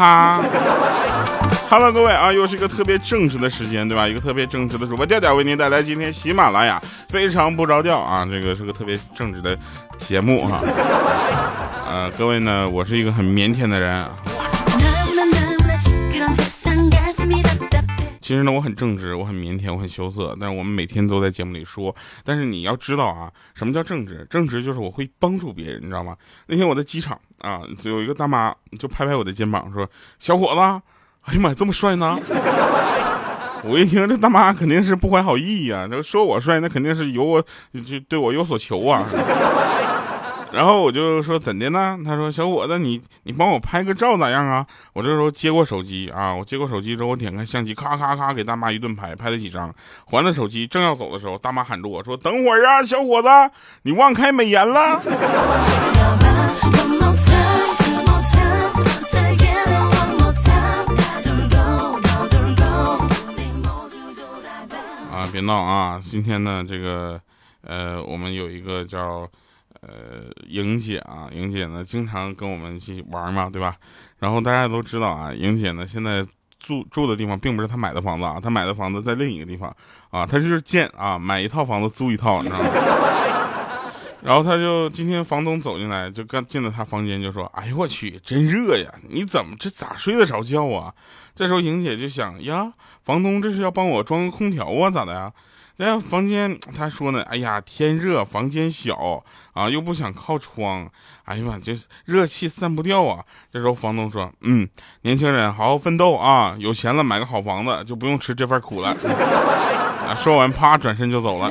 哈。Hello，各位啊，又是一个特别正直的时间，对吧？一个特别正直的主播调调为您带来今天喜马拉雅非常不着调啊，这个是个特别正直的节目啊。呃，各位呢，我是一个很腼腆的人。其实呢，我很正直，我很腼腆，我很羞涩，但是我们每天都在节目里说。但是你要知道啊，什么叫正直？正直就是我会帮助别人，你知道吗？那天我在机场啊，有一个大妈就拍拍我的肩膀说：“小伙子。”哎呀妈，这么帅呢！我一听这大妈肯定是不怀好意呀，这说我帅，那肯定是有我就对我有所求啊。然后我就说怎的呢？他说小伙子，你你帮我拍个照咋样啊？我这时候接过手机啊，我接过手机之后，我点开相机，咔咔咔给大妈一顿拍，拍了几张，还了手机，正要走的时候，大妈喊住我说等会儿啊，小伙子，你忘开美颜了。啊别闹啊！今天呢，这个，呃，我们有一个叫，呃，莹姐啊，莹姐呢，经常跟我们一起玩嘛，对吧？然后大家都知道啊，莹姐呢，现在住住的地方并不是她买的房子啊，她买的房子在另一个地方啊，她就是贱啊，买一套房子租一套，你知道吗？然后她就今天房东走进来，就刚进了她房间，就说：“哎呦我去，真热呀！你怎么这咋睡得着觉啊？”这时候莹姐就想呀。房东这是要帮我装个空调啊？咋的呀？那房间他说呢？哎呀，天热，房间小啊，又不想靠窗。哎呀妈，这热气散不掉啊！这时候房东说：“嗯，年轻人好好奋斗啊，有钱了买个好房子，就不用吃这份苦了。”啊，说完啪转身就走了。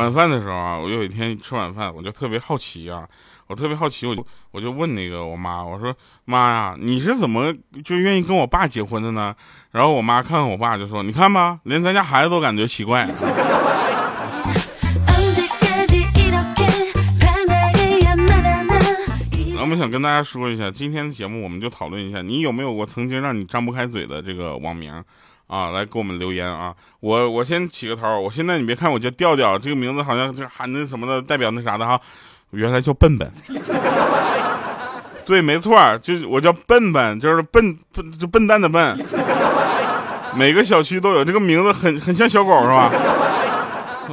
晚饭的时候啊，我有一天吃晚饭，我就特别好奇啊，我特别好奇，我就我就问那个我妈，我说妈呀，你是怎么就愿意跟我爸结婚的呢？然后我妈看看我爸就说，你看吧，连咱家孩子都感觉奇怪。我们想跟大家说一下，今天的节目我们就讨论一下，你有没有过曾经让你张不开嘴的这个网名？啊，来给我们留言啊！我我先起个头，我现在你别看我叫调调，这个名字好像就喊那什么的，代表那啥的哈，原来叫笨笨。对，没错，就是我叫笨笨，就是笨笨就笨蛋的笨。每个小区都有这个名字，很很像小狗是吧？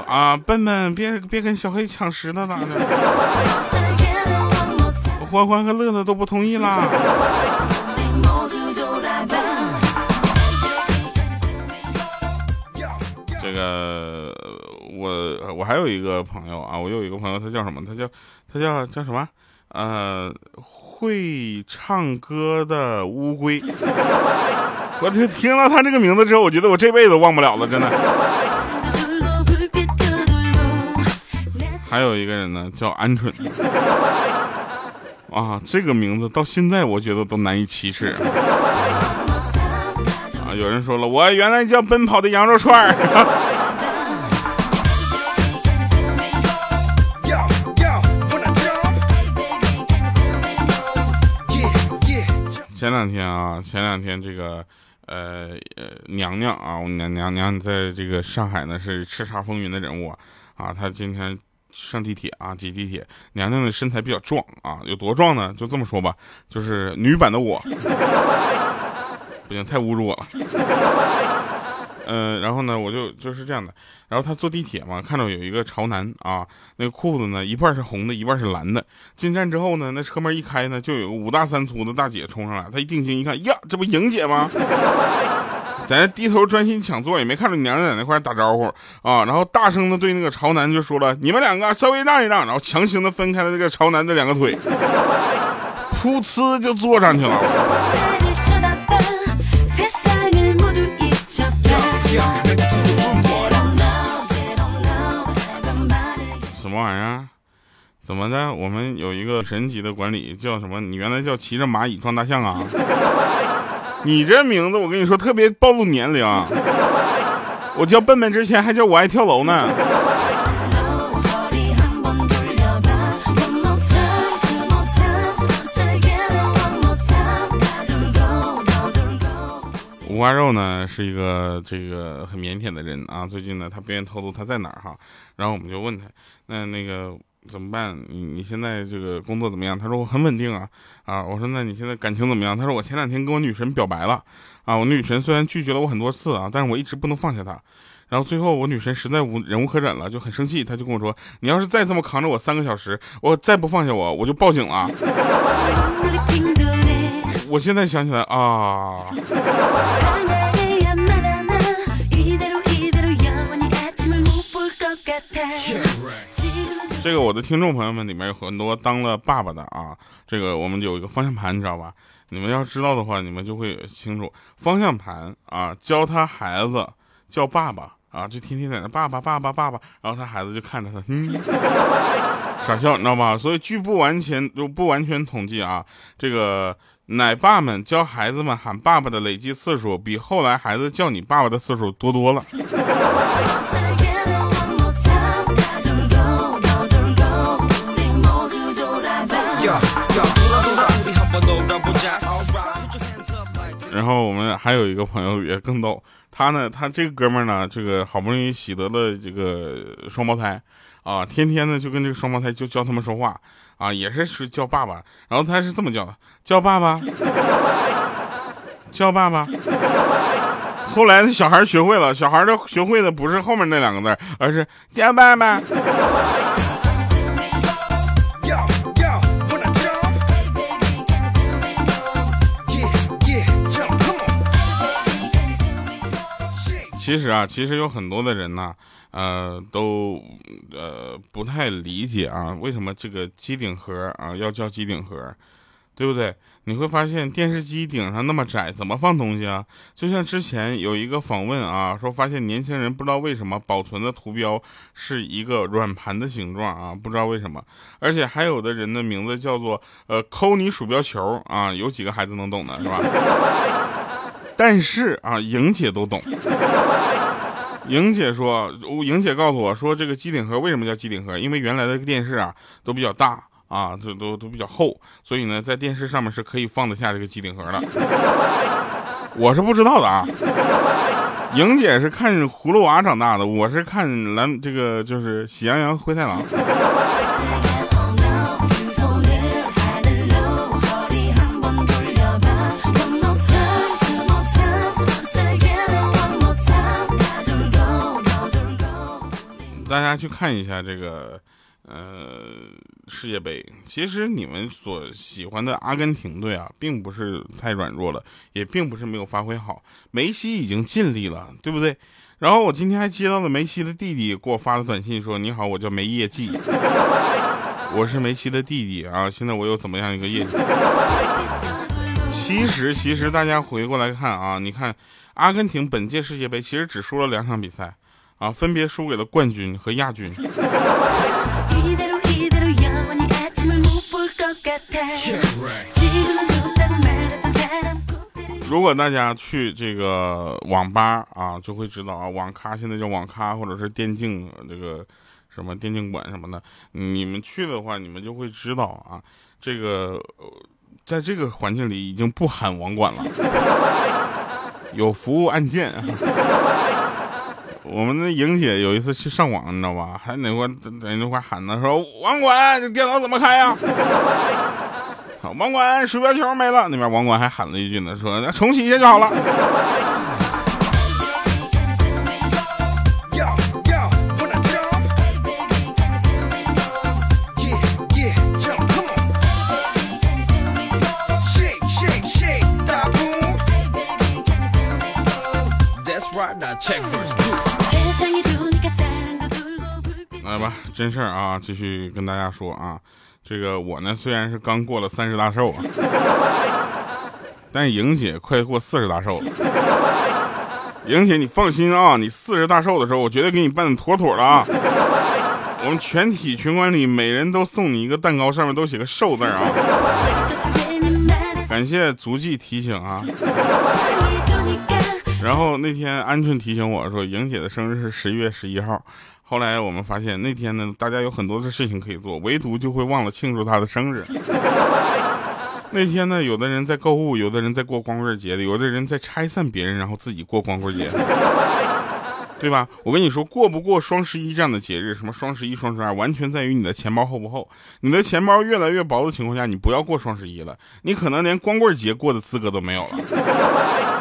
啊，笨笨，别别跟小黑抢食呢，咋的？欢欢和乐乐都不同意啦。这个我我还有一个朋友啊，我有一个朋友，他叫什么？他叫他叫叫什么？呃，会唱歌的乌龟。我这听到他这个名字之后，我觉得我这辈子都忘不了了，真的。还有一个人呢，叫鹌鹑。啊，这个名字到现在我觉得都难以启齿。有人说了，我原来叫奔跑的羊肉串儿。前两天啊，前两天这个呃呃娘娘啊，我娘娘娘在这个上海呢是叱咤风云的人物啊，她今天上地铁啊，挤地铁，娘娘的身材比较壮啊，有多壮呢？就这么说吧，就是女版的我。不行，太侮辱我了。嗯，然后呢，我就就是这样的。然后他坐地铁嘛，看到有一个潮男啊，那个裤子呢，一半是红的，一半是蓝的。进站之后呢，那车门一开呢，就有个五大三粗的大姐冲上来。他一定睛一看，呀，这不莹姐吗？在那低头专心抢座，也没看着娘娘在那块打招呼啊。然后大声的对那个潮男就说了：“你们两个稍微让一让。”然后强行的分开了这个潮男的两个腿，噗呲就坐上去了。么玩意儿？怎么的？我们有一个神奇的管理叫什么？你原来叫骑着蚂蚁撞大象啊？你这名字我跟你说特别暴露年龄。我叫笨笨之前还叫我爱跳楼呢。五花肉呢是一个这个很腼腆的人啊，最近呢他不愿意透露他在哪儿哈，然后我们就问他，那那个怎么办？你你现在这个工作怎么样？他说我很稳定啊啊，我说那你现在感情怎么样？他说我前两天跟我女神表白了啊，我女神虽然拒绝了我很多次啊，但是我一直不能放下她。然后最后我女神实在无忍无可忍了，就很生气，她就跟我说，你要是再这么扛着我三个小时，我再不放下我，我就报警了。我现在想起来啊，这个我的听众朋友们里面有很多当了爸爸的啊，这个我们有一个方向盘，你知道吧？你们要知道的话，你们就会清楚。方向盘啊，教他孩子叫爸爸啊，就天天在那爸爸爸爸爸爸，然后他孩子就看着他，嗯，傻笑，你知道吧？所以据不完全就不完全统计啊，这个。奶爸们教孩子们喊爸爸的累计次数，比后来孩子叫你爸爸的次数多多了。然后我们还有一个朋友也更逗，他呢，他这个哥们儿呢，这个好不容易喜得了这个双胞胎，啊，天天呢就跟这个双胞胎就教他们说话。啊，也是是叫爸爸，然后他是这么叫的，叫爸爸，叫爸爸。后来那小孩学会了，小孩的学会的不是后面那两个字，而是叫爸爸。其实啊，其实有很多的人呢。呃，都呃不太理解啊，为什么这个机顶盒啊要叫机顶盒，对不对？你会发现电视机顶上那么窄，怎么放东西啊？就像之前有一个访问啊，说发现年轻人不知道为什么保存的图标是一个软盘的形状啊，不知道为什么，而且还有的人的名字叫做呃抠你鼠标球啊，有几个孩子能懂的是吧？但是啊，莹姐都懂。莹姐说：“莹姐告诉我说，这个机顶盒为什么叫机顶盒？因为原来的电视啊都比较大啊，都都都比较厚，所以呢，在电视上面是可以放得下这个机顶盒的。我是不知道的啊。莹姐是看葫芦娃长大的，我是看蓝这个就是喜羊羊灰太狼。”大家去看一下这个，呃，世界杯。其实你们所喜欢的阿根廷队啊，并不是太软弱了，也并不是没有发挥好。梅西已经尽力了，对不对？然后我今天还接到了梅西的弟弟给我发的短信，说：“你好，我叫梅业绩，我是梅西的弟弟啊。现在我有怎么样一个业绩？”其实，其实大家回过来看啊，你看阿根廷本届世界杯其实只输了两场比赛。啊，分别输给了冠军和亚军。如果大家去这个网吧啊，就会知道啊，网咖现在叫网咖，或者是电竞这个什么电竞馆什么的。你们去的话，你们就会知道啊，这个在这个环境里已经不喊网管了，有服务按键。我们的莹姐有一次去上网，你知道吧？还哪块在那块喊呢，说网管，这电脑怎么开呀？网管，鼠标球没了。那边网管还喊了一句呢，说那重启一下就好了。真事儿啊，继续跟大家说啊，这个我呢虽然是刚过了三十大寿啊，但莹姐快过四十大寿了。莹姐，你放心啊，你四十大寿的时候，我绝对给你办的妥妥的啊。我们全体群管理每人都送你一个蛋糕，上面都写个寿字啊。感谢足迹提醒啊。然后那天鹌鹑提醒我说，莹姐的生日是十一月十一号。后来我们发现那天呢，大家有很多的事情可以做，唯独就会忘了庆祝他的生日。那天呢，有的人在购物，有的人在过光棍节的，有的人在拆散别人，然后自己过光棍节，对吧？我跟你说，过不过双十一这样的节日，什么双十一、双十二，完全在于你的钱包厚不厚。你的钱包越来越薄的情况下，你不要过双十一了，你可能连光棍节过的资格都没有了。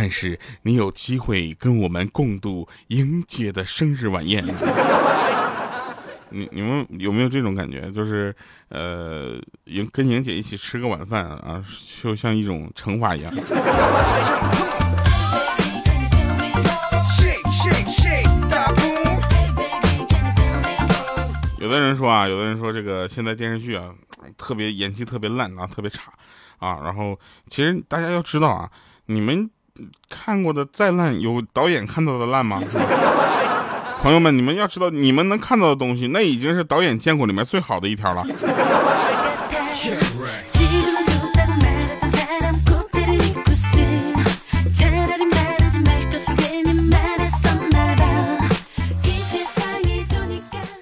但是你有机会跟我们共度莹姐的生日晚宴。你你们有没有这种感觉？就是，呃，莹跟莹姐一起吃个晚饭啊，就像一种惩罚一样。有的人说啊，有的人说这个现在电视剧啊，特别演技特别烂啊，特别差啊。然后其实大家要知道啊，你们看过的再烂，有导演看到的烂吗？朋友们，你们要知道，你们能看到的东西，那已经是导演见过里面最好的一条了。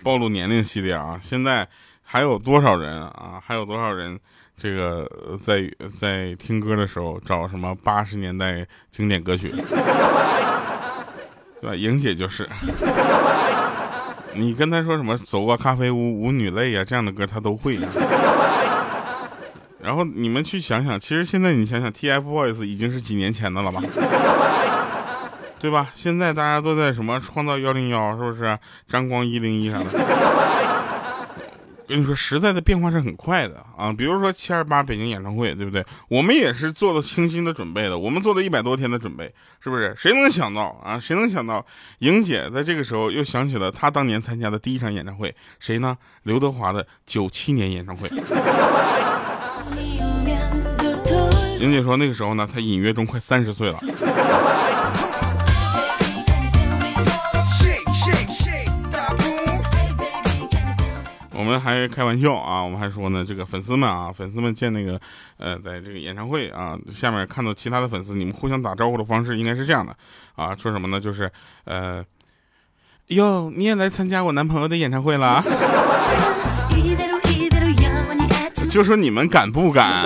暴露年龄系列啊，现在还有多少人啊？还有多少人这个在在听歌的时候找什么八十年代经典歌曲？对吧？莹姐就是，你跟她说什么“走过咖啡屋，舞女泪”呀这样的歌，她都会。然后你们去想想，其实现在你想想，TFBOYS 已经是几年前的了吧？对吧？现在大家都在什么创造幺零幺，是不是？张光一零一啥的。跟你说，时代的变化是很快的啊！比如说七二八北京演唱会，对不对？我们也是做了精心的准备的，我们做了一百多天的准备，是不是？谁能想到啊？谁能想到，莹姐在这个时候又想起了她当年参加的第一场演唱会，谁呢？刘德华的九七年演唱会。莹姐说，那个时候呢，她隐约中快三十岁了。我们还开玩笑啊，我们还说呢，这个粉丝们啊，粉丝们见那个，呃，在这个演唱会啊，下面看到其他的粉丝，你们互相打招呼的方式应该是这样的啊，说什么呢？就是，呃，哟，你也来参加我男朋友的演唱会了？就说你们敢不敢？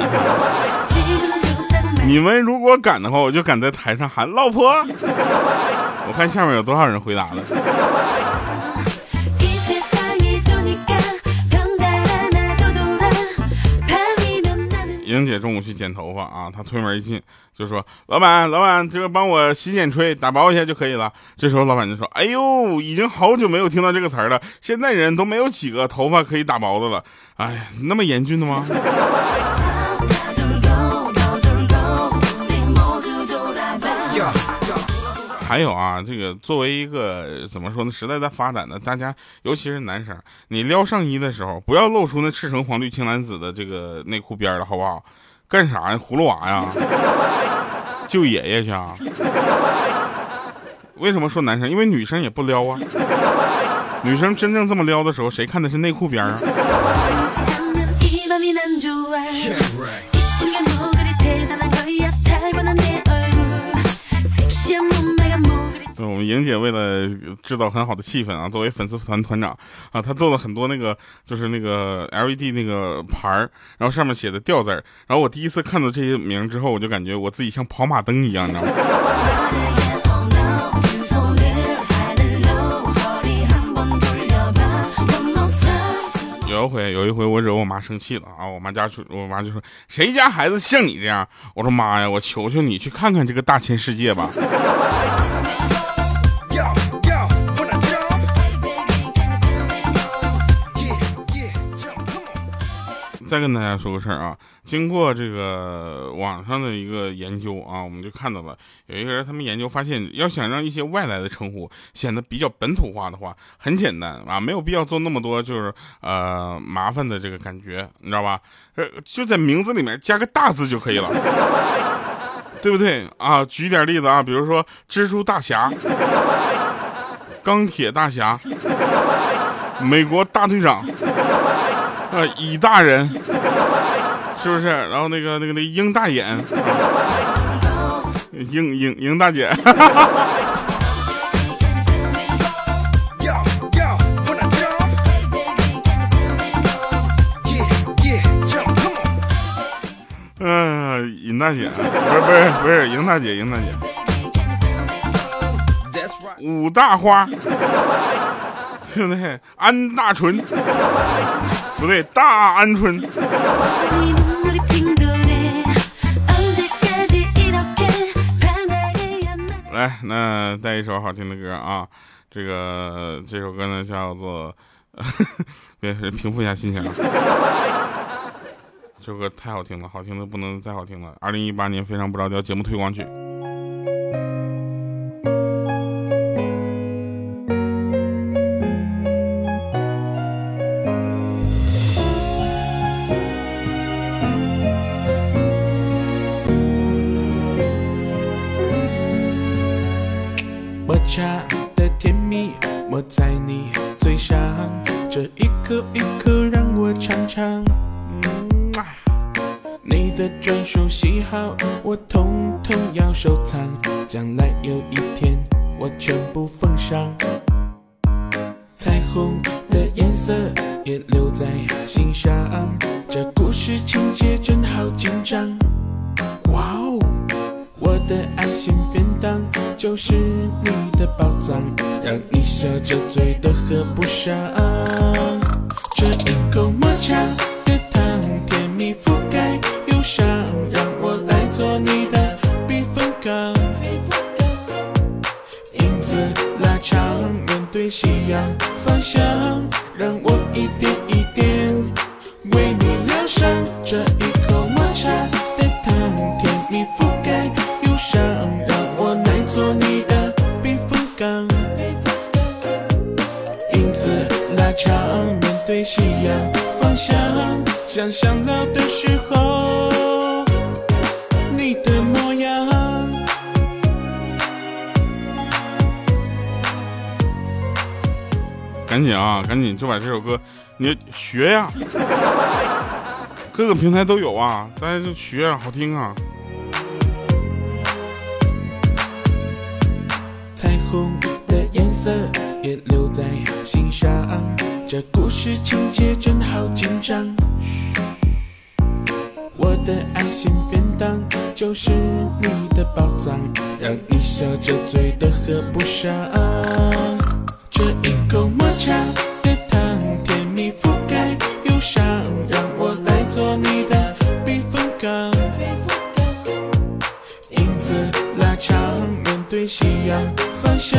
你们如果敢的话，我就敢在台上喊老婆。我看下面有多少人回答了。姐中午去剪头发啊，她推门一进就说：“老板，老板，这个帮我洗剪吹打包一下就可以了。”这时候老板就说：“哎呦，已经好久没有听到这个词儿了，现在人都没有几个头发可以打薄的了。哎呀，那么严峻的吗？”还有啊，这个作为一个怎么说呢？时代在发展的，大家尤其是男生，你撩上衣的时候，不要露出那赤橙黄绿青蓝紫的这个内裤边了，好不好？干啥呀？葫芦娃呀？救爷爷去啊？为什么说男生？因为女生也不撩啊。女生真正这么撩的时候，谁看的是内裤边啊？莹姐为了制造很好的气氛啊，作为粉丝团团长啊，她做了很多那个就是那个 LED 那个牌儿，然后上面写的吊字儿。然后我第一次看到这些名之后，我就感觉我自己像跑马灯一样，你知道吗？有一回，有一回我惹我妈生气了啊！我妈家去，我妈就说：“谁家孩子像你这样？”我说：“妈呀，我求求你去看看这个大千世界吧。”再跟大家说个事儿啊，经过这个网上的一个研究啊，我们就看到了有一个人，他们研究发现，要想让一些外来的称呼显得比较本土化的话，很简单啊，没有必要做那么多就是呃麻烦的这个感觉，你知道吧？呃，就在名字里面加个大字就可以了，对不对啊？举点例子啊，比如说蜘蛛大侠、钢铁大侠、美国大队长。啊，乙大人，是不是？然后那个那个那鹰大眼，鹰鹰鹰大姐。嗯，尹大姐，不是不是不是赢大姐，赢大姐。五大花，对不对？安大纯，不对，大鹌鹑。来，那带一首好听的歌啊！这个这首歌呢叫做，别平复一下心情。这首歌太好听了，好听的不能再好听了。二零一八年非常不着调节目推广曲。这一口一口让我尝尝。你的专属喜好我统统要收藏，将来有一天我全部奉上。彩虹的颜色也留在心上，这故事情节真好紧张。哇哦！我的爱心便当就是你的宝藏，让你笑着醉都合不上。这一口抹茶的糖，甜蜜覆盖忧伤，让我来做你的避风港。影子拉长，面对夕阳方向，想想老的时候你的模样。赶紧啊，赶紧就把这首歌你学呀，各个平台都有啊，大家就学啊，好听啊。彩虹的颜色也留在心上，这故事情节真好紧张。我的爱心便当就是你的宝藏，让你笑着嘴都合不上。这一口抹茶的糖，甜蜜覆盖忧伤，让我来做你的避风港。影子拉长，面对夕阳方向，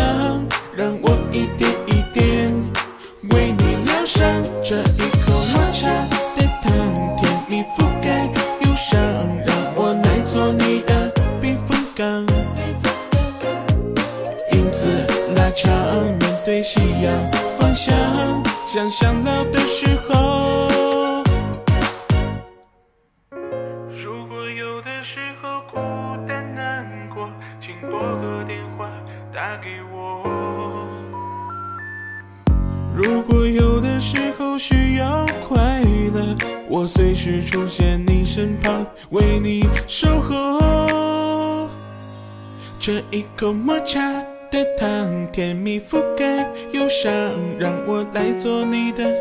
的时候。如果有的时候孤单难过，请拨个电话打给我。如果有的时候需要快乐，我随时出现你身旁，为你守候。这一口抹茶的糖，甜蜜覆盖忧伤，让我来做你的